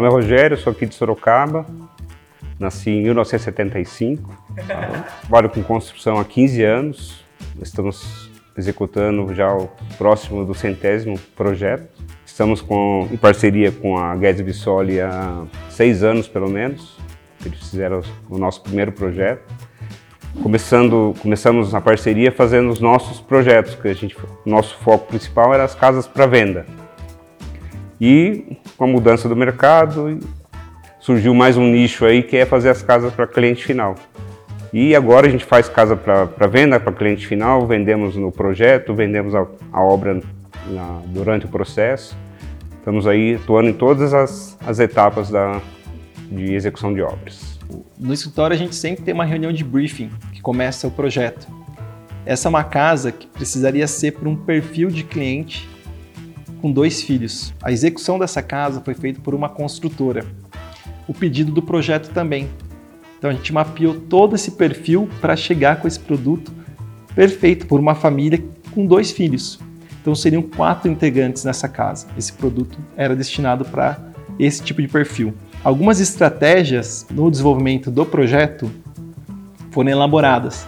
Rogério, sou aqui de Sorocaba, nasci em 1975, trabalho com construção há 15 anos, estamos executando já o próximo do centésimo projeto. Estamos com, em parceria com a Guedes Bissoli há seis anos, pelo menos. Eles fizeram o nosso primeiro projeto. Começando, começamos a parceria fazendo os nossos projetos, que a gente, nosso foco principal era as casas para venda. E com a mudança do mercado, surgiu mais um nicho aí que é fazer as casas para cliente final. E agora a gente faz casa para venda, para cliente final, vendemos no projeto, vendemos a, a obra na, durante o processo. Estamos aí atuando em todas as, as etapas da, de execução de obras. No escritório a gente sempre tem uma reunião de briefing que começa o projeto. Essa é uma casa que precisaria ser para um perfil de cliente com dois filhos. A execução dessa casa foi feita por uma construtora. O pedido do projeto também. Então a gente mapeou todo esse perfil para chegar com esse produto perfeito por uma família com dois filhos. Então seriam quatro integrantes nessa casa. Esse produto era destinado para esse tipo de perfil. Algumas estratégias no desenvolvimento do projeto foram elaboradas,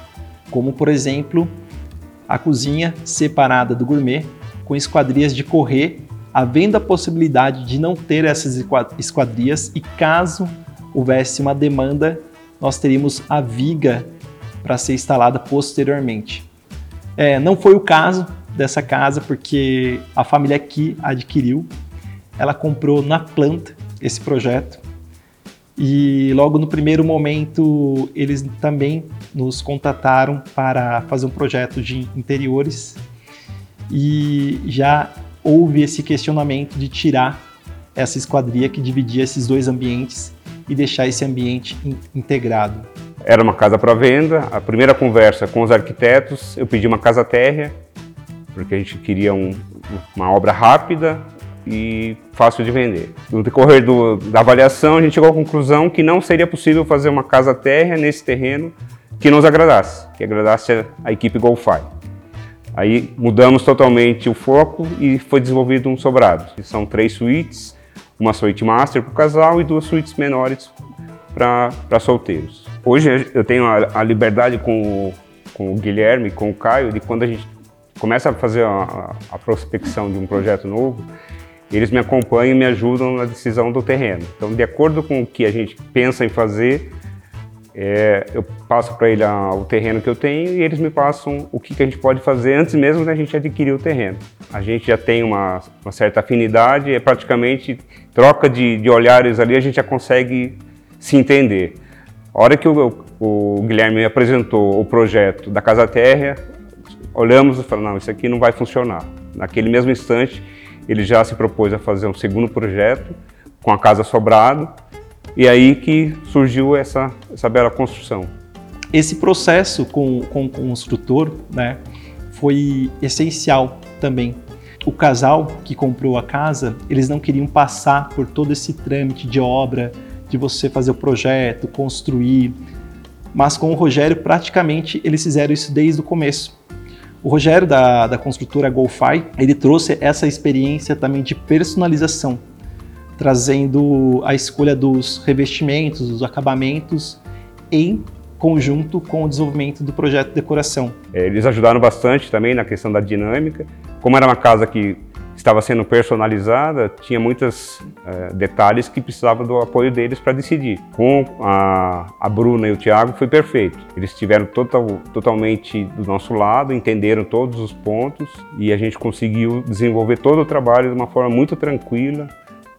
como por exemplo a cozinha separada do gourmet com esquadrias de correr, havendo a possibilidade de não ter essas esquadrias e caso houvesse uma demanda, nós teríamos a viga para ser instalada posteriormente. É, não foi o caso dessa casa porque a família que adquiriu, ela comprou na planta esse projeto. E logo no primeiro momento eles também nos contataram para fazer um projeto de interiores e já houve esse questionamento de tirar essa esquadria que dividia esses dois ambientes e deixar esse ambiente in integrado. Era uma casa para venda. A primeira conversa com os arquitetos, eu pedi uma casa térrea, porque a gente queria um, uma obra rápida e fácil de vender. No decorrer do, da avaliação, a gente chegou à conclusão que não seria possível fazer uma casa térrea nesse terreno que nos agradasse, que agradasse a, a equipe GoFi. Aí mudamos totalmente o foco e foi desenvolvido um sobrado. São três suítes, uma suíte master para o casal e duas suítes menores para solteiros. Hoje eu tenho a, a liberdade com o, com o Guilherme, com o Caio, de quando a gente começa a fazer a, a, prospecção de um projeto novo, eles me acompanham e me ajudam na decisão do terreno. Então, de acordo com o que a gente pensa em fazer, é, eu passo para ele a, o terreno que eu tenho e eles me passam o que, que a gente pode fazer antes mesmo da gente adquirir o terreno. A gente já tem uma, uma certa afinidade, é praticamente troca de, de, olhares ali, a gente já consegue se entender. A hora que o, o Guilherme me apresentou o projeto da Casa Terra, olhamos e falamos, não, isso aqui não vai funcionar. Naquele mesmo instante, ele já se propôs a fazer um segundo projeto com a Casa Sobrado, e aí que surgiu essa, essa bela construção. Esse processo com, com, o construtor né, foi essencial também. O casal que comprou a casa, eles não queriam passar por todo esse trâmite de obra, de você fazer o projeto, construir. Mas com o Rogério, praticamente, eles fizeram isso desde o começo. O Rogério, da, da construtora GoFi, ele trouxe essa experiência também de personalização trazendo a escolha dos revestimentos, dos acabamentos em conjunto com o desenvolvimento do projeto de decoração. É, eles ajudaram bastante também na questão da dinâmica. Como era uma casa que estava sendo personalizada, tinha muitos é, detalhes que precisavam do apoio deles para decidir. Com a, a, Bruna e o Tiago foi perfeito. Eles estiveram total, totalmente do nosso lado, entenderam todos os pontos e a gente conseguiu desenvolver todo o trabalho de uma forma muito tranquila,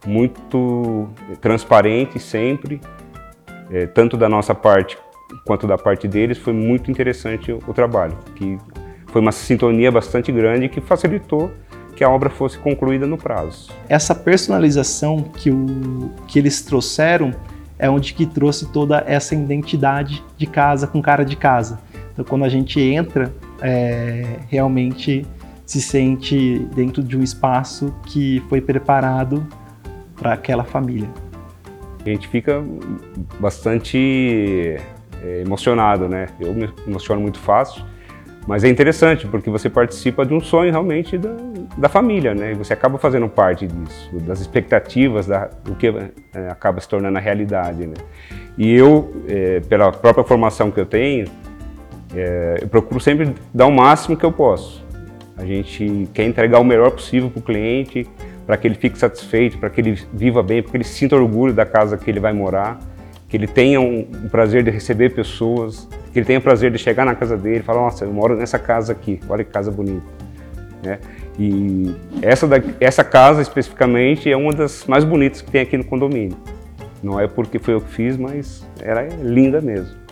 muito transparente sempre, é, tanto da nossa parte quanto da parte deles, foi muito interessante o, o trabalho, que foi uma sintonia bastante grande que facilitou que a obra fosse concluída no prazo. Essa personalização que, o, que eles trouxeram é onde que trouxe toda essa identidade de casa com cara de casa. Então, quando a gente entra, é, realmente se sente dentro de um espaço que foi preparado para aquela família. A gente fica bastante é, emocionado, né? Eu me emociono muito fácil, mas é interessante porque você participa de um sonho realmente da, da família, né? E você acaba fazendo parte disso, das expectativas, da, do que é, acaba se tornando a realidade, né? E eu, é, pela própria formação que eu tenho, é, eu procuro sempre dar o máximo que eu posso. A gente quer entregar o melhor possível para o cliente, para que ele fique satisfeito, para que ele viva bem, para que ele sinta orgulho da casa que ele vai morar, que ele tenha um, um prazer de receber pessoas, que ele tenha o prazer de chegar na casa dele e falar, nossa, eu moro nessa casa aqui, olha que casa bonita. Né? E essa, da, essa casa especificamente é uma das mais bonitas que tem aqui no condomínio. Não é porque foi eu que fiz, mas era linda mesmo.